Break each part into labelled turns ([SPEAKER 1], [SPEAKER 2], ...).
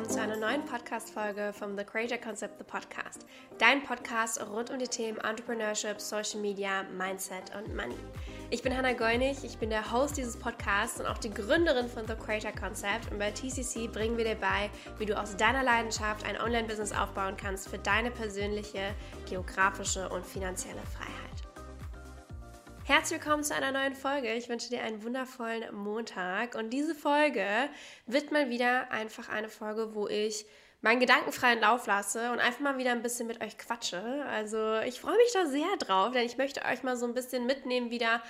[SPEAKER 1] willkommen zu einer neuen Podcast-Folge vom The Creator Concept, the Podcast. Dein Podcast rund um die Themen Entrepreneurship, Social Media, Mindset und Money. Ich bin Hannah Goinig, ich bin der Host dieses Podcasts und auch die Gründerin von The Creator Concept. Und bei TCC bringen wir dir bei, wie du aus deiner Leidenschaft ein Online-Business aufbauen kannst für deine persönliche, geografische und finanzielle Freiheit. Herzlich willkommen zu einer neuen Folge. Ich wünsche dir einen wundervollen Montag. Und diese Folge wird mal wieder einfach eine Folge, wo ich meinen gedankenfreien Lauf lasse und einfach mal wieder ein bisschen mit euch quatsche. Also ich freue mich da sehr drauf, denn ich möchte euch mal so ein bisschen mitnehmen wieder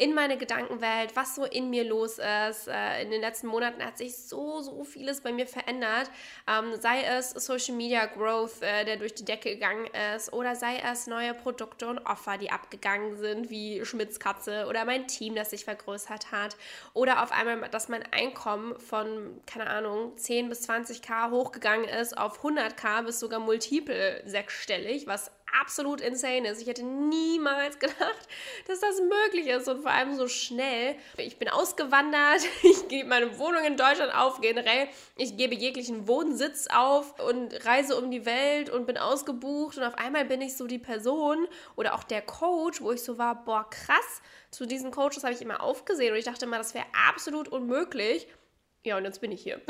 [SPEAKER 1] in meine Gedankenwelt, was so in mir los ist. Äh, in den letzten Monaten hat sich so, so vieles bei mir verändert. Ähm, sei es Social Media Growth, äh, der durch die Decke gegangen ist, oder sei es neue Produkte und Offer, die abgegangen sind, wie Schmitz Katze, oder mein Team, das sich vergrößert hat, oder auf einmal, dass mein Einkommen von, keine Ahnung, 10 bis 20k hochgegangen ist auf 100k bis sogar multiple sechsstellig, was absolut insane ist. Ich hätte niemals gedacht, dass das möglich ist und vor allem so schnell. Ich bin ausgewandert, ich gebe meine Wohnung in Deutschland auf, generell. Ich gebe jeglichen Wohnsitz auf und reise um die Welt und bin ausgebucht und auf einmal bin ich so die Person oder auch der Coach, wo ich so war, boah, krass. Zu diesen Coaches habe ich immer aufgesehen und ich dachte immer, das wäre absolut unmöglich. Ja, und jetzt bin ich hier.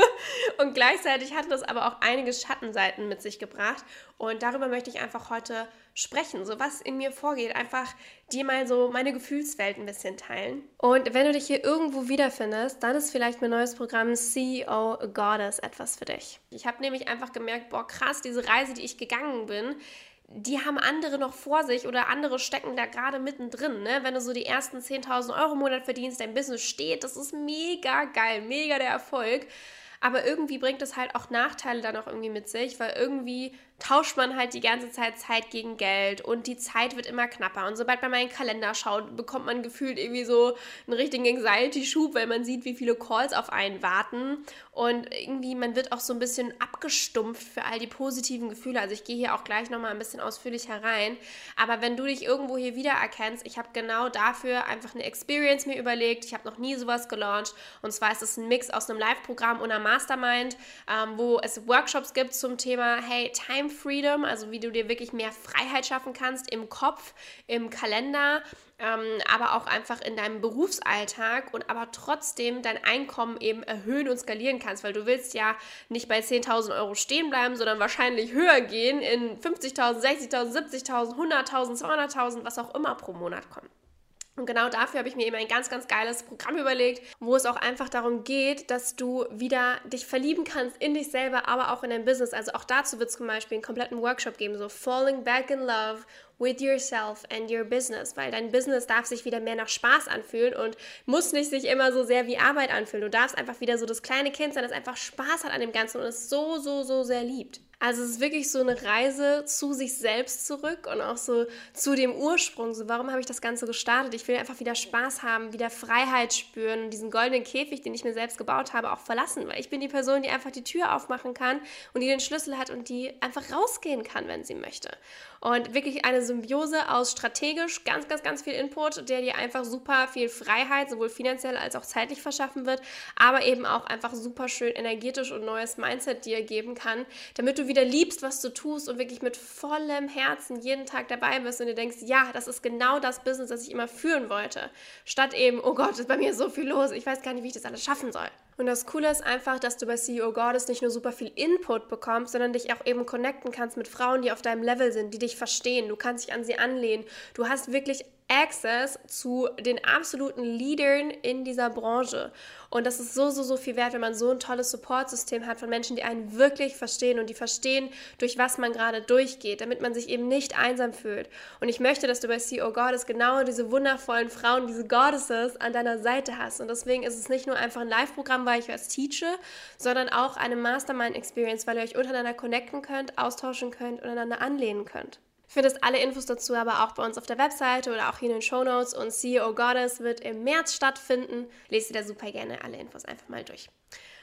[SPEAKER 1] und gleichzeitig hatte das aber auch einige Schattenseiten mit sich gebracht. Und darüber möchte ich einfach heute sprechen. So was in mir vorgeht. Einfach dir mal so meine Gefühlswelt ein bisschen teilen. Und wenn du dich hier irgendwo wiederfindest, dann ist vielleicht mein neues Programm CEO Goddess etwas für dich. Ich habe nämlich einfach gemerkt, boah, krass, diese Reise, die ich gegangen bin, die haben andere noch vor sich oder andere stecken da gerade mittendrin. Ne? Wenn du so die ersten 10.000 Euro im Monat verdienst, dein Business steht, das ist mega geil, mega der Erfolg. Aber irgendwie bringt es halt auch Nachteile dann auch irgendwie mit sich, weil irgendwie tauscht man halt die ganze Zeit Zeit gegen Geld und die Zeit wird immer knapper. Und sobald man mal in den Kalender schaut, bekommt man gefühlt irgendwie so einen richtigen Anxiety-Schub, weil man sieht, wie viele Calls auf einen warten. Und irgendwie, man wird auch so ein bisschen abgestumpft für all die positiven Gefühle. Also ich gehe hier auch gleich nochmal ein bisschen ausführlicher rein. Aber wenn du dich irgendwo hier wiedererkennst, ich habe genau dafür einfach eine Experience mir überlegt. Ich habe noch nie sowas gelauncht. Und zwar ist es ein Mix aus einem Live-Programm und einer Mastermind, ähm, wo es Workshops gibt zum Thema, hey, Time Time Freedom, also wie du dir wirklich mehr Freiheit schaffen kannst im Kopf, im Kalender, ähm, aber auch einfach in deinem Berufsalltag und aber trotzdem dein Einkommen eben erhöhen und skalieren kannst, weil du willst ja nicht bei 10.000 Euro stehen bleiben, sondern wahrscheinlich höher gehen in 50.000, 60.000, 70.000, 100.000, 200.000, was auch immer pro Monat kommt. Und genau dafür habe ich mir eben ein ganz, ganz geiles Programm überlegt, wo es auch einfach darum geht, dass du wieder dich verlieben kannst in dich selber, aber auch in dein Business. Also auch dazu wird es zum Beispiel einen kompletten Workshop geben, so Falling Back in Love with yourself and your business, weil dein Business darf sich wieder mehr nach Spaß anfühlen und muss nicht sich immer so sehr wie Arbeit anfühlen. Du darfst einfach wieder so das kleine Kind sein, das einfach Spaß hat an dem Ganzen und es so, so, so sehr liebt. Also es ist wirklich so eine Reise zu sich selbst zurück und auch so zu dem Ursprung. So, warum habe ich das Ganze gestartet? Ich will einfach wieder Spaß haben, wieder Freiheit spüren und diesen goldenen Käfig, den ich mir selbst gebaut habe, auch verlassen. Weil ich bin die Person, die einfach die Tür aufmachen kann und die den Schlüssel hat und die einfach rausgehen kann, wenn sie möchte. Und wirklich eine Symbiose aus strategisch ganz, ganz, ganz viel Input, der dir einfach super viel Freiheit, sowohl finanziell als auch zeitlich verschaffen wird, aber eben auch einfach super schön energetisch und neues Mindset dir geben kann, damit du wieder liebst, was du tust und wirklich mit vollem Herzen jeden Tag dabei bist und dir denkst, ja, das ist genau das Business, das ich immer führen wollte. Statt eben, oh Gott, ist bei mir so viel los, ich weiß gar nicht, wie ich das alles schaffen soll. Und das Coole ist einfach, dass du bei CEO Goddess nicht nur super viel Input bekommst, sondern dich auch eben connecten kannst mit Frauen, die auf deinem Level sind, die dich verstehen. Du kannst dich an sie anlehnen. Du hast wirklich Access zu den absoluten Leadern in dieser Branche. Und das ist so, so, so viel wert, wenn man so ein tolles Supportsystem hat von Menschen, die einen wirklich verstehen und die verstehen, durch was man gerade durchgeht, damit man sich eben nicht einsam fühlt. Und ich möchte, dass du bei CEO Goddess genau diese wundervollen Frauen, diese Goddesses an deiner Seite hast. Und deswegen ist es nicht nur einfach ein Live-Programm, weil ich was teache, sondern auch eine Mastermind-Experience, weil ihr euch untereinander connecten könnt, austauschen könnt und einander anlehnen könnt. Findest alle Infos dazu aber auch bei uns auf der Webseite oder auch hier in den Show Notes. Und CEO Goddess wird im März stattfinden. Lest ihr da super gerne alle Infos einfach mal durch.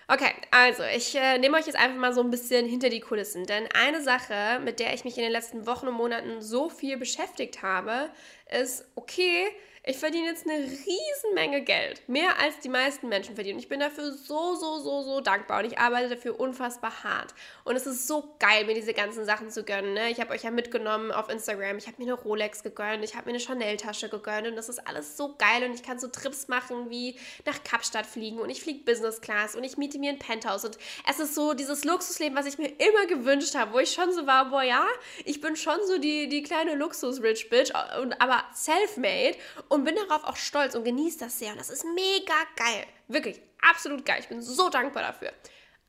[SPEAKER 1] Okay, also ich äh, nehme euch jetzt einfach mal so ein bisschen hinter die Kulissen, denn eine Sache, mit der ich mich in den letzten Wochen und Monaten so viel beschäftigt habe, ist, okay, Ich verdiene jetzt eine Riesenmenge Geld. Mehr als die meisten Menschen verdienen. Ich bin dafür so, so, so, so dankbar und ich arbeite dafür unfassbar hart. Und es ist so geil, mir diese ganzen Sachen zu gönnen. Ne? Ich habe euch ja mitgenommen auf Instagram. Ich habe mir eine Rolex gegönnt. Ich habe mir eine Chanel-Tasche gegönnt. Und das ist alles so geil. Und ich kann so Trips machen wie nach Kapstadt fliegen. Und ich fliege Business Class. Und ich miete mir ein Penthouse. Und es ist so dieses Luxusleben, was ich mir immer gewünscht habe. Wo ich schon so war, boah, ja, ich bin schon so die, die kleine Luxus-Rich-Bitch. Aber self-made und bin darauf auch stolz und genieße das sehr. Und das ist mega geil. Wirklich, absolut geil. Ich bin so dankbar dafür.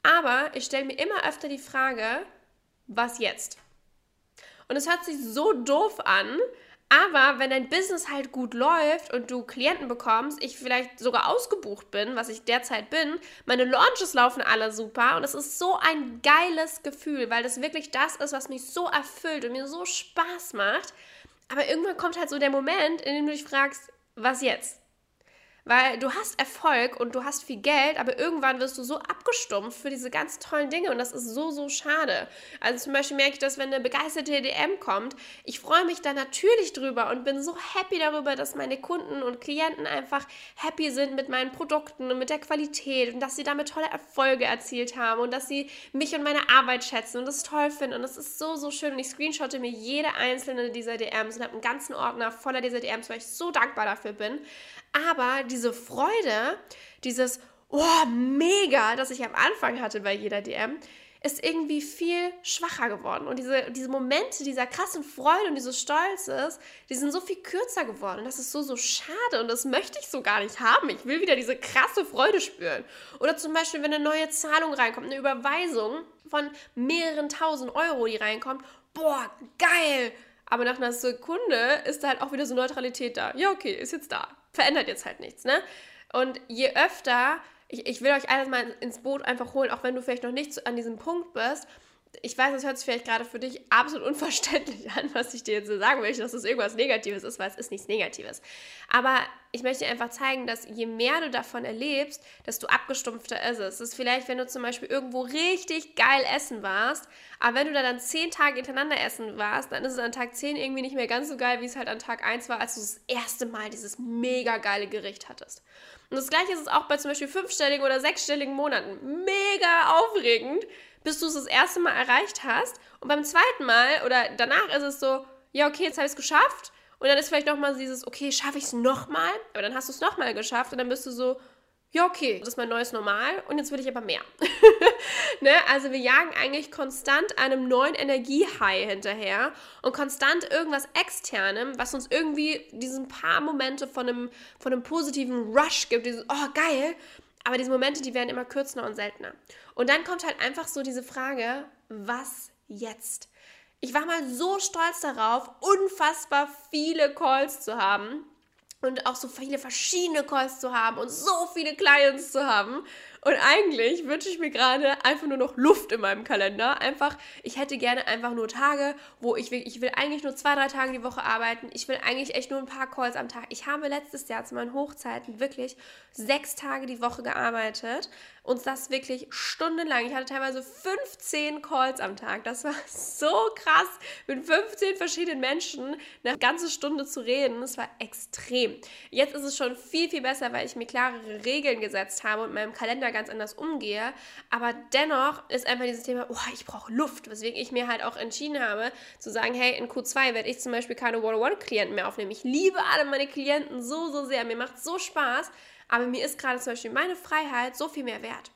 [SPEAKER 1] Aber ich stelle mir immer öfter die Frage, was jetzt? Und es hört sich so doof an, aber wenn dein Business halt gut läuft und du Klienten bekommst, ich vielleicht sogar ausgebucht bin, was ich derzeit bin, meine Launches laufen alle super und es ist so ein geiles Gefühl, weil das wirklich das ist, was mich so erfüllt und mir so Spaß macht, aber irgendwann kommt halt so der Moment, in dem du dich fragst, was jetzt? Weil du hast Erfolg und du hast viel Geld, aber irgendwann wirst du so abgestumpft für diese ganz tollen Dinge und das ist so, so schade. Also zum Beispiel merke ich das, wenn eine begeisterte DM kommt. Ich freue mich da natürlich drüber und bin so happy darüber, dass meine Kunden und Klienten einfach happy sind mit meinen Produkten und mit der Qualität und dass sie damit tolle Erfolge erzielt haben und dass sie mich und meine Arbeit schätzen und das toll finden und das ist so, so schön und ich screenshotte mir jede einzelne dieser DMs und habe einen ganzen Ordner voller dieser DMs, weil ich so dankbar dafür bin. Aber diese Freude, dieses, oh, mega, das ich am Anfang hatte bei jeder DM, ist irgendwie viel schwacher geworden. Und diese, diese Momente dieser krassen Freude und dieses Stolzes, die sind so viel kürzer geworden. Und das ist so, so schade. Und das möchte ich so gar nicht haben. Ich will wieder diese krasse Freude spüren. Oder zum Beispiel, wenn eine neue Zahlung reinkommt, eine Überweisung von mehreren tausend Euro, die reinkommt. Boah, geil! Aber nach einer Sekunde ist da halt auch wieder so Neutralität da. Ja, okay, ist jetzt da verändert jetzt halt nichts, ne? Und je öfter, ich, ich will euch alles mal ins Boot einfach holen, auch wenn du vielleicht noch nicht an diesem Punkt bist, ich weiß, das hört sich vielleicht gerade für dich absolut unverständlich an, was ich dir jetzt so sagen möchte, dass das irgendwas Negatives ist, weil es ist nichts Negatives. Aber ich möchte dir einfach zeigen, dass je mehr du davon erlebst, desto abgestumpfter ist es. Es ist vielleicht, wenn du zum Beispiel irgendwo richtig geil essen warst, aber wenn du da dann zehn Tage hintereinander essen warst, dann ist es an Tag zehn irgendwie nicht mehr ganz so geil, wie es halt an Tag eins war, als du das erste Mal dieses mega geile Gericht hattest. Und das gleiche ist es auch bei zum Beispiel fünfstelligen oder sechsstelligen Monaten. Mega aufregend bis du es das erste Mal erreicht hast. Und beim zweiten Mal oder danach ist es so, ja, okay, jetzt habe ich es geschafft. Und dann ist vielleicht nochmal dieses, okay, schaffe ich es nochmal? Aber dann hast du es nochmal geschafft und dann bist du so, ja, okay, das ist mein neues Normal und jetzt will ich aber mehr. ne? Also wir jagen eigentlich konstant einem neuen Energiehigh hinterher und konstant irgendwas Externem, was uns irgendwie diesen paar Momente von einem, von einem positiven Rush gibt, dieses, oh geil, aber diese Momente, die werden immer kürzer und seltener. Und dann kommt halt einfach so diese Frage, was jetzt? Ich war mal so stolz darauf, unfassbar viele Calls zu haben und auch so viele verschiedene Calls zu haben und so viele Clients zu haben. Und eigentlich wünsche ich mir gerade einfach nur noch Luft in meinem Kalender. Einfach, ich hätte gerne einfach nur Tage, wo ich will, ich will eigentlich nur zwei, drei Tage die Woche arbeiten. Ich will eigentlich echt nur ein paar Calls am Tag. Ich habe letztes Jahr zu meinen Hochzeiten wirklich sechs Tage die Woche gearbeitet und das wirklich stundenlang. Ich hatte teilweise 15 Calls am Tag. Das war so krass, mit 15 verschiedenen Menschen eine ganze Stunde zu reden. Das war extrem. Jetzt ist es schon viel, viel besser, weil ich mir klarere Regeln gesetzt habe und meinem Kalender ganz anders umgehe. Aber dennoch ist einfach dieses Thema, oh, ich brauche Luft, weswegen ich mir halt auch entschieden habe, zu sagen, hey, in Q2 werde ich zum Beispiel keine One-on-One-Klienten mehr aufnehmen. Ich liebe alle meine Klienten so, so sehr. Mir macht so Spaß. Aber mir ist gerade zum Beispiel meine Freiheit so viel mehr wert.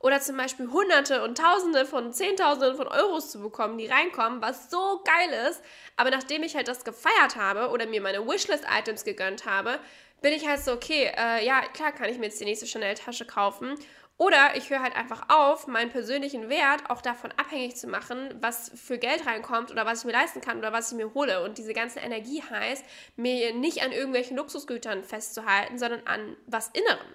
[SPEAKER 1] Oder zum Beispiel Hunderte und Tausende von Zehntausenden von Euros zu bekommen, die reinkommen, was so geil ist. Aber nachdem ich halt das gefeiert habe oder mir meine Wishlist-Items gegönnt habe, bin ich halt so, okay, äh, ja, klar kann ich mir jetzt die nächste Chanel-Tasche kaufen. Oder ich höre halt einfach auf, meinen persönlichen Wert auch davon abhängig zu machen, was für Geld reinkommt oder was ich mir leisten kann oder was ich mir hole. Und diese ganze Energie heißt, mir nicht an irgendwelchen Luxusgütern festzuhalten, sondern an was Innerem.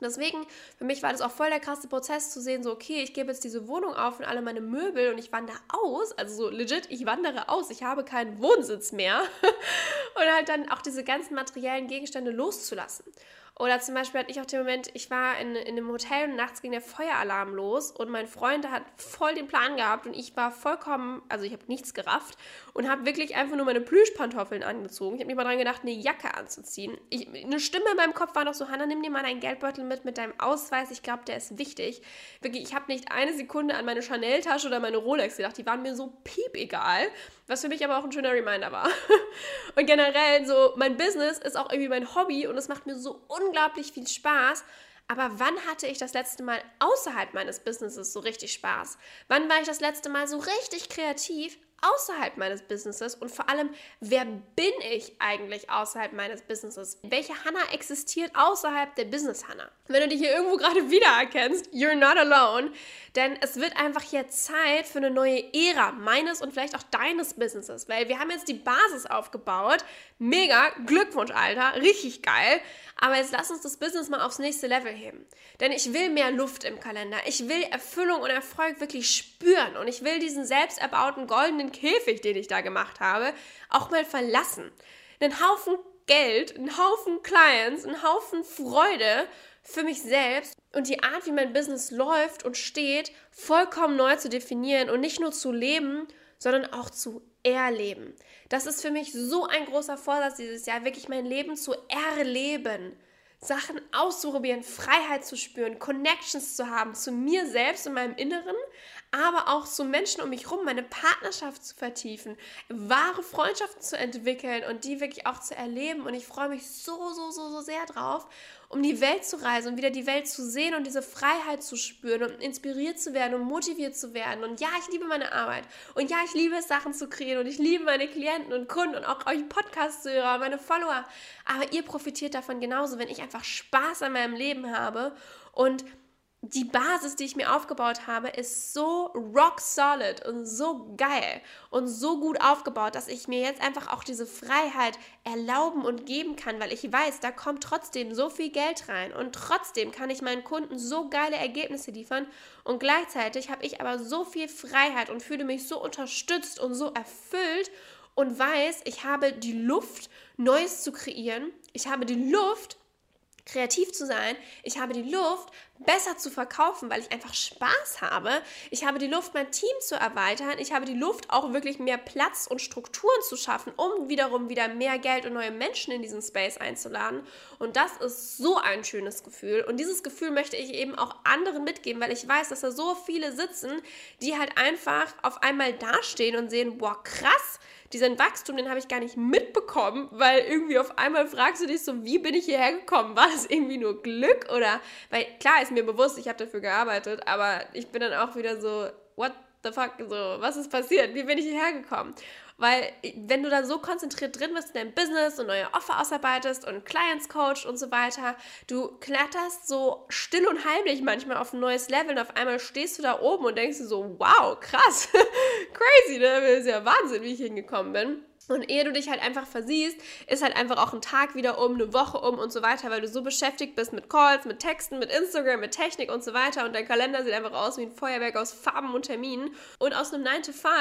[SPEAKER 1] Deswegen, für mich war das auch voll der krasse Prozess zu sehen, so, okay, ich gebe jetzt diese Wohnung auf und alle meine Möbel und ich wandere aus. Also so legit, ich wandere aus. Ich habe keinen Wohnsitz mehr. und halt dann auch diese ganzen materiellen Gegenstände loszulassen. Oder zum Beispiel hatte ich auch den Moment, ich war in, in einem Hotel und nachts ging der Feueralarm los und mein Freund hat voll den Plan gehabt und ich war vollkommen, also ich habe nichts gerafft und habe wirklich einfach nur meine Plüschpantoffeln angezogen. Ich habe mir mal dran gedacht, eine Jacke anzuziehen. Ich, eine Stimme in meinem Kopf war noch so, Hanna, nimm dir mal deinen Geldbeutel mit, mit deinem Ausweis. Ich glaube, der ist wichtig. Wirklich, ich habe nicht eine Sekunde an meine Chanel-Tasche oder meine Rolex gedacht. Die waren mir so piep egal. Was für mich aber auch ein schöner Reminder war. Und generell so, mein Business ist auch irgendwie mein Hobby und es macht mir so unglaublich viel Spaß. Aber wann hatte ich das letzte Mal außerhalb meines Businesses so richtig Spaß? Wann war ich das letzte Mal so richtig kreativ außerhalb meines Businesses und vor allem, wer bin ich eigentlich außerhalb meines Businesses? Welche Hannah existiert außerhalb der Business Hannah? Wenn du dich hier irgendwo gerade wiedererkennst, you're not alone, denn es wird einfach hier Zeit für eine neue Ära meines und vielleicht auch deines Businesses, weil wir haben jetzt die Basis aufgebaut. Mega, Glückwunsch, Alter, richtig geil. Aber jetzt lass uns das Business mal aufs nächste Level heben. Denn ich will mehr Luft im Kalender. Ich will Erfüllung und Erfolg wirklich spüren. Und ich will diesen selbst erbauten goldenen Käfig, den ich da gemacht habe, auch mal verlassen. Einen Haufen Geld, einen Haufen Clients, einen Haufen Freude für mich selbst und die Art, wie mein Business läuft und steht, vollkommen neu zu definieren und nicht nur zu leben, sondern auch zu erleben. Das ist für mich so ein großer Vorsatz dieses Jahr, wirklich mein Leben zu erleben. Sachen auszuprobieren, Freiheit zu spüren, Connections zu haben zu mir selbst und meinem Inneren, aber auch zu Menschen um mich herum, meine Partnerschaft zu vertiefen, wahre Freundschaften zu entwickeln und die wirklich auch zu erleben. Und ich freue mich so, so, so, so sehr drauf um die Welt zu reisen und wieder die Welt zu sehen und diese Freiheit zu spüren und inspiriert zu werden und motiviert zu werden. Und ja, ich liebe meine Arbeit. Und ja, ich liebe es, Sachen zu kreieren. Und ich liebe meine Klienten und Kunden und auch euch Podcast-Hörer, meine Follower. Aber ihr profitiert davon genauso, wenn ich einfach Spaß an meinem Leben habe und die Basis, die ich mir aufgebaut habe, ist so rock solid und so geil und so gut aufgebaut, dass ich mir jetzt einfach auch diese Freiheit erlauben und geben kann, weil ich weiß, da kommt trotzdem so viel Geld rein und trotzdem kann ich meinen Kunden so geile Ergebnisse liefern und gleichzeitig habe ich aber so viel Freiheit und fühle mich so unterstützt und so erfüllt und weiß, ich habe die Luft, Neues zu kreieren. Ich habe die Luft, kreativ zu sein. Ich habe die Luft, besser zu verkaufen, weil ich einfach Spaß habe. Ich habe die Luft, mein Team zu erweitern. Ich habe die Luft, auch wirklich mehr Platz und Strukturen zu schaffen, um wiederum wieder mehr Geld und neue Menschen in diesen Space einzuladen. Und das ist so ein schönes Gefühl. Und dieses Gefühl möchte ich eben auch anderen mitgeben, weil ich weiß, dass da so viele sitzen, die halt einfach auf einmal dastehen und sehen, boah, krass, diesen Wachstum, den habe ich gar nicht mitbekommen, weil irgendwie auf einmal fragst du dich so, wie bin ich hierher gekommen? War das irgendwie nur Glück oder, weil klar ist mir bewusst, ich habe dafür gearbeitet, aber ich bin dann auch wieder so, what the fuck, so, was ist passiert? Wie bin ich hierher gekommen? Weil wenn du da so konzentriert drin bist in deinem Business und neue Offer ausarbeitest und Clients coach und so weiter, du kletterst so still und heimlich manchmal auf ein neues Level und auf einmal stehst du da oben und denkst so, wow, krass, crazy, ne? Das ist ja Wahnsinn, wie ich hingekommen bin. Und ehe du dich halt einfach versiehst, ist halt einfach auch ein Tag wieder um, eine Woche um und so weiter, weil du so beschäftigt bist mit Calls, mit Texten, mit Instagram, mit Technik und so weiter. Und dein Kalender sieht einfach aus wie ein Feuerwerk aus Farben und Terminen. Und aus einem 9 to 5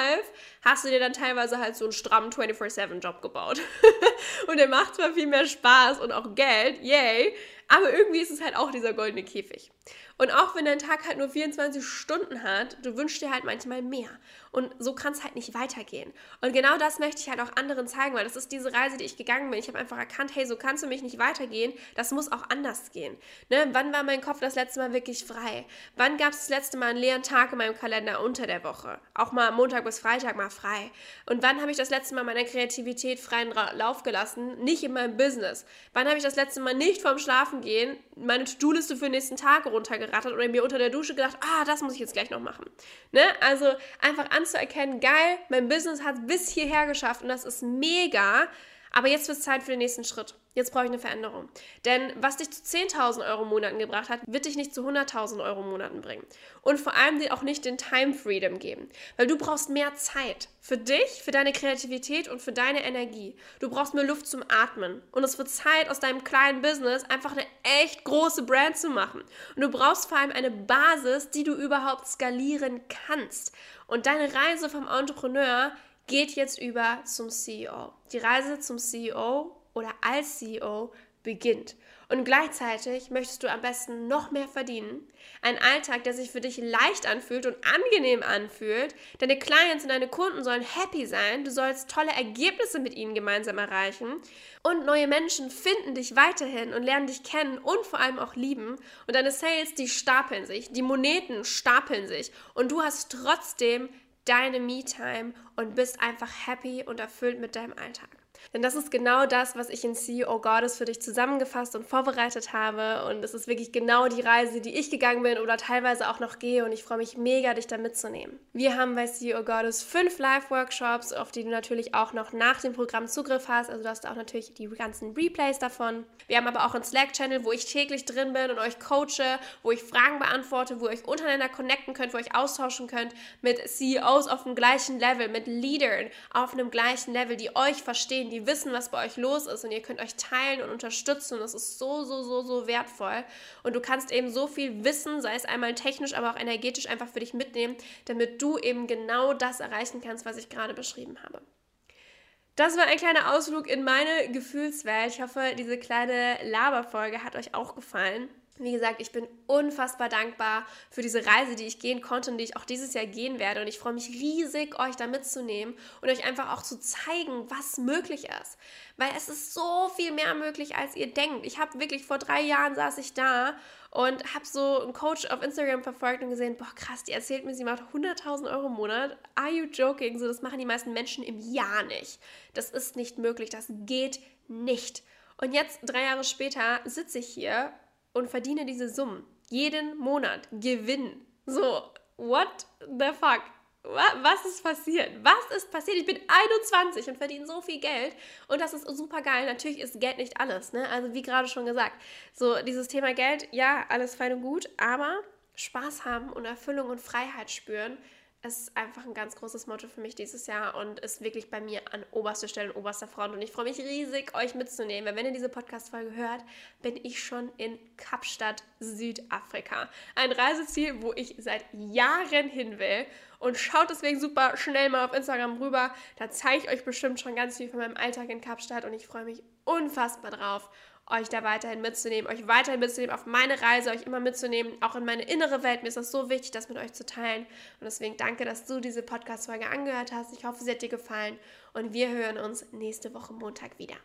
[SPEAKER 1] hast du dir dann teilweise halt so einen strammen 24-7-Job gebaut. und der macht zwar viel mehr Spaß und auch Geld, yay, aber irgendwie ist es halt auch dieser goldene Käfig. Und auch wenn dein Tag halt nur 24 Stunden hat, du wünschst dir halt manchmal mehr. Und so kann es halt nicht weitergehen. Und genau das möchte ich halt auch anderen zeigen, weil das ist diese Reise, die ich gegangen bin. Ich habe einfach erkannt, hey, so kannst du mich nicht weitergehen. Das muss auch anders gehen. Ne? Wann war mein Kopf das letzte Mal wirklich frei? Wann gab es das letzte Mal einen leeren Tag in meinem Kalender unter der Woche? Auch mal Montag bis Freitag mal frei. Und wann habe ich das letzte Mal meiner Kreativität freien Lauf gelassen? Nicht in meinem Business. Wann habe ich das letzte Mal nicht vorm Schlafengehen meine To-Do-Liste für den nächsten Tag runtergerattert oder mir unter der Dusche gedacht, ah, das muss ich jetzt gleich noch machen. Ne? Also einfach anzuerkennen, geil, mein Business hat bis hierher geschafft und das ist mega, aber jetzt wird es Zeit für den nächsten Schritt. Jetzt brauche ich eine Veränderung. Denn was dich zu 10.000 Euro Monaten gebracht hat, wird dich nicht zu 100.000 Euro Monaten bringen. Und vor allem dir auch nicht den Time Freedom geben. Weil du brauchst mehr Zeit. Für dich, für deine Kreativität und für deine Energie. Du brauchst mehr Luft zum Atmen. Und es wird Zeit, aus deinem kleinen Business einfach eine echt große Brand zu machen. Und du brauchst vor allem eine Basis, die du überhaupt skalieren kannst. Und deine Reise vom Entrepreneur geht jetzt über zum CEO. Die Reise zum CEO oder als CEO beginnt. Und gleichzeitig möchtest du am besten noch mehr verdienen. Ein Alltag, der sich für dich leicht anfühlt und angenehm anfühlt. Deine Clients und deine Kunden sollen happy sein. Du sollst tolle Ergebnisse mit ihnen gemeinsam erreichen. Und neue Menschen finden dich weiterhin und lernen dich kennen und vor allem auch lieben. Und deine Sales, die stapeln sich. Die Moneten stapeln sich. Und du hast trotzdem deine Me-Time und bist einfach happy und erfüllt mit deinem Alltag. Denn das ist genau das, was ich in CEO Goddess für dich zusammengefasst und vorbereitet habe. Und es ist wirklich genau die Reise, die ich gegangen bin oder teilweise auch noch gehe. Und ich freue mich mega, dich da mitzunehmen. Wir haben bei CEO Goddess fünf Live-Workshops, auf die du natürlich auch noch nach dem Programm Zugriff hast. Also du hast auch natürlich die ganzen Replays davon. Wir haben aber auch einen Slack-Channel, wo ich täglich drin bin und euch coache, wo ich Fragen beantworte, wo ihr euch untereinander connecten könnt, wo ihr euch austauschen könnt mit CEOs auf dem gleichen Level, mit Leadern auf einem gleichen Level, die euch verstehen, die wissen, was bei euch los ist und ihr könnt euch teilen und unterstützen das ist so, so, so, so wertvoll und du kannst eben so viel Wissen, sei es einmal technisch, aber auch energetisch einfach für dich mitnehmen, damit du eben genau das erreichen kannst, was ich gerade beschrieben habe. Das war ein kleiner Ausflug in meine Gefühlswelt. Ich hoffe, diese kleine Laberfolge hat euch auch gefallen. Wie gesagt, ich bin unfassbar dankbar für diese Reise, die ich gehen konnte und die ich auch dieses Jahr gehen werde. Und ich freue mich riesig, euch da mitzunehmen und euch einfach auch zu zeigen, was möglich ist. Weil es ist so viel mehr möglich, als ihr denkt. Ich habe wirklich vor drei Jahren saß ich da und habe so einen Coach auf Instagram verfolgt und gesehen, boah krass, die erzählt mir, sie macht 100.000 Euro im Monat. Are you joking? So, das machen die meisten Menschen im Jahr nicht. Das ist nicht möglich. Das geht nicht. Und jetzt, drei Jahre später, sitze ich hier und verdiene diese Summen. Jeden Monat Gewinn. So, what the fuck? Was ist passiert? Was ist passiert? Ich bin 21 und verdiene so viel Geld und das ist super geil. Natürlich ist Geld nicht alles, ne? Also wie gerade schon gesagt, so dieses Thema Geld, ja, alles fein und gut, aber Spaß haben und Erfüllung und Freiheit spüren, ist einfach ein ganz großes Motto für mich dieses Jahr und ist wirklich bei mir an oberster Stelle und oberster Front. Und ich freue mich riesig, euch mitzunehmen, weil wenn ihr diese Podcast-Folge hört, bin ich schon in Kapstadt, Südafrika. Ein Reiseziel, wo ich seit Jahren hin will. Und schaut deswegen super schnell mal auf Instagram rüber. Da zeige ich euch bestimmt schon ganz viel von meinem Alltag in Kapstadt und ich freue mich unfassbar drauf euch da weiterhin mitzunehmen, euch weiterhin mitzunehmen auf meine Reise, euch immer mitzunehmen, auch in meine innere Welt. Mir ist das so wichtig, das mit euch zu teilen. Und deswegen danke, dass du diese Podcast-Folge angehört hast. Ich hoffe, sie hat dir gefallen und wir hören uns nächste Woche Montag wieder.